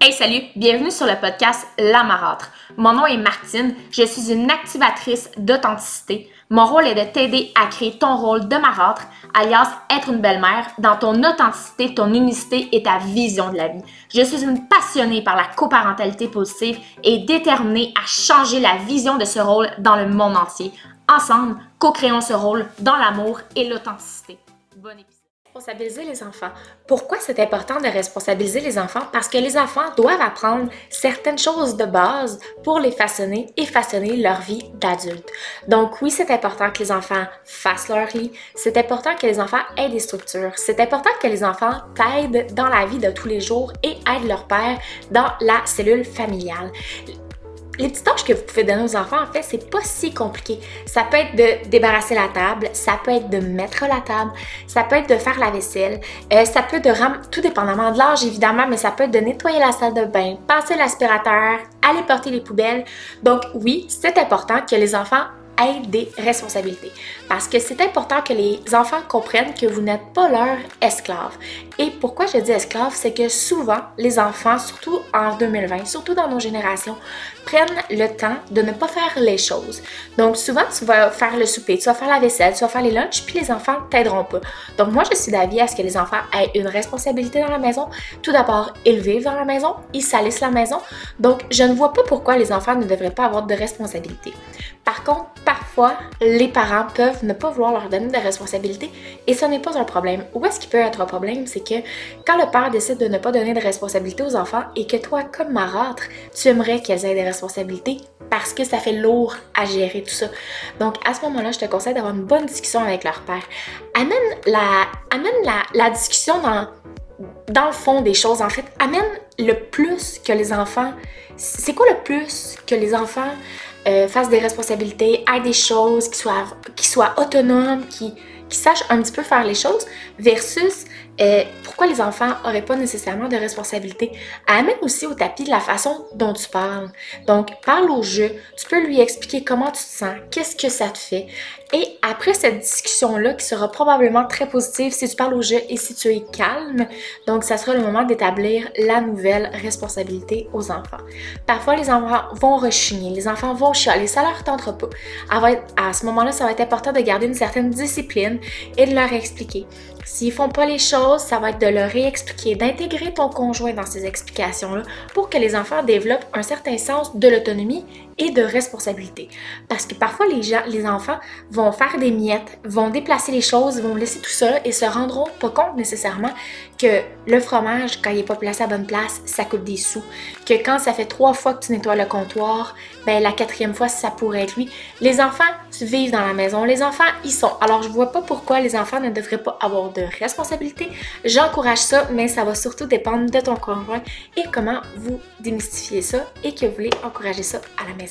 Hey salut, bienvenue sur le podcast La Marâtre. Mon nom est Martine, je suis une activatrice d'authenticité. Mon rôle est de t'aider à créer ton rôle de marâtre, alias être une belle-mère, dans ton authenticité, ton unicité et ta vision de la vie. Je suis une passionnée par la coparentalité positive et déterminée à changer la vision de ce rôle dans le monde entier. Ensemble, co-créons ce rôle dans l'amour et l'authenticité. Bon épisode. Responsabiliser les enfants. Pourquoi c'est important de responsabiliser les enfants? Parce que les enfants doivent apprendre certaines choses de base pour les façonner et façonner leur vie d'adulte. Donc oui, c'est important que les enfants fassent leur lit. C'est important que les enfants aient des structures. C'est important que les enfants t'aident dans la vie de tous les jours et aident leur père dans la cellule familiale les petites tâches que vous pouvez donner aux enfants, en fait, c'est pas si compliqué. Ça peut être de débarrasser la table, ça peut être de mettre la table, ça peut être de faire la vaisselle, euh, ça peut de ram tout dépendamment de l'âge évidemment, mais ça peut être de nettoyer la salle de bain, passer l'aspirateur, aller porter les poubelles. Donc oui, c'est important que les enfants des responsabilités. Parce que c'est important que les enfants comprennent que vous n'êtes pas leur esclave. Et pourquoi je dis esclave, c'est que souvent, les enfants, surtout en 2020, surtout dans nos générations, prennent le temps de ne pas faire les choses. Donc souvent, tu vas faire le souper, tu vas faire la vaisselle, tu vas faire les lunchs, puis les enfants t'aideront pas. Donc moi, je suis d'avis à ce que les enfants aient une responsabilité dans la maison. Tout d'abord, ils vivent dans la maison, ils salissent la maison. Donc je ne vois pas pourquoi les enfants ne devraient pas avoir de responsabilité. Par contre, parfois, les parents peuvent ne pas vouloir leur donner de responsabilité et ce n'est pas un problème. Où est-ce qu'il peut être un problème? C'est que quand le père décide de ne pas donner de responsabilité aux enfants et que toi, comme marâtre, tu aimerais qu'elles aient des responsabilités parce que ça fait lourd à gérer tout ça. Donc, à ce moment-là, je te conseille d'avoir une bonne discussion avec leur père. Amène la, amène la, discussion dans, dans le fond des choses. En fait, amène le plus que les enfants. C'est quoi le plus que les enfants euh, fassent des responsabilités, aient des choses, qui soient, qui soient autonomes, qui, qui sachent un petit peu faire les choses, versus euh, pourquoi les enfants n'auraient pas nécessairement de responsabilité. Amène aussi au tapis la façon dont tu parles. Donc, parle au jeu. Tu peux lui expliquer comment tu te sens, qu'est-ce que ça te fait. Et après cette discussion-là, qui sera probablement très positive si tu parles au jeu et si tu es calme, donc ça sera le moment d'établir la nouvelle responsabilité aux enfants. Parfois, les enfants vont rechigner, les enfants vont chialer, ça leur tentera pas. À ce moment-là, ça va être important de garder une certaine discipline et de leur expliquer. S'ils font pas les choses, ça va être de leur réexpliquer, d'intégrer ton conjoint dans ces explications-là pour que les enfants développent un certain sens de l'autonomie et de responsabilité. Parce que parfois, les, gens, les enfants vont faire des miettes, vont déplacer les choses, vont laisser tout ça et se rendront pas compte nécessairement que le fromage, quand il n'est pas placé à bonne place, ça coûte des sous. Que quand ça fait trois fois que tu nettoies le comptoir, ben la quatrième fois, ça pourrait être lui. Les enfants vivent dans la maison. Les enfants, ils sont. Alors, je vois pas pourquoi les enfants ne devraient pas avoir de responsabilité. J'encourage ça, mais ça va surtout dépendre de ton conjoint et comment vous démystifiez ça et que vous voulez encourager ça à la maison.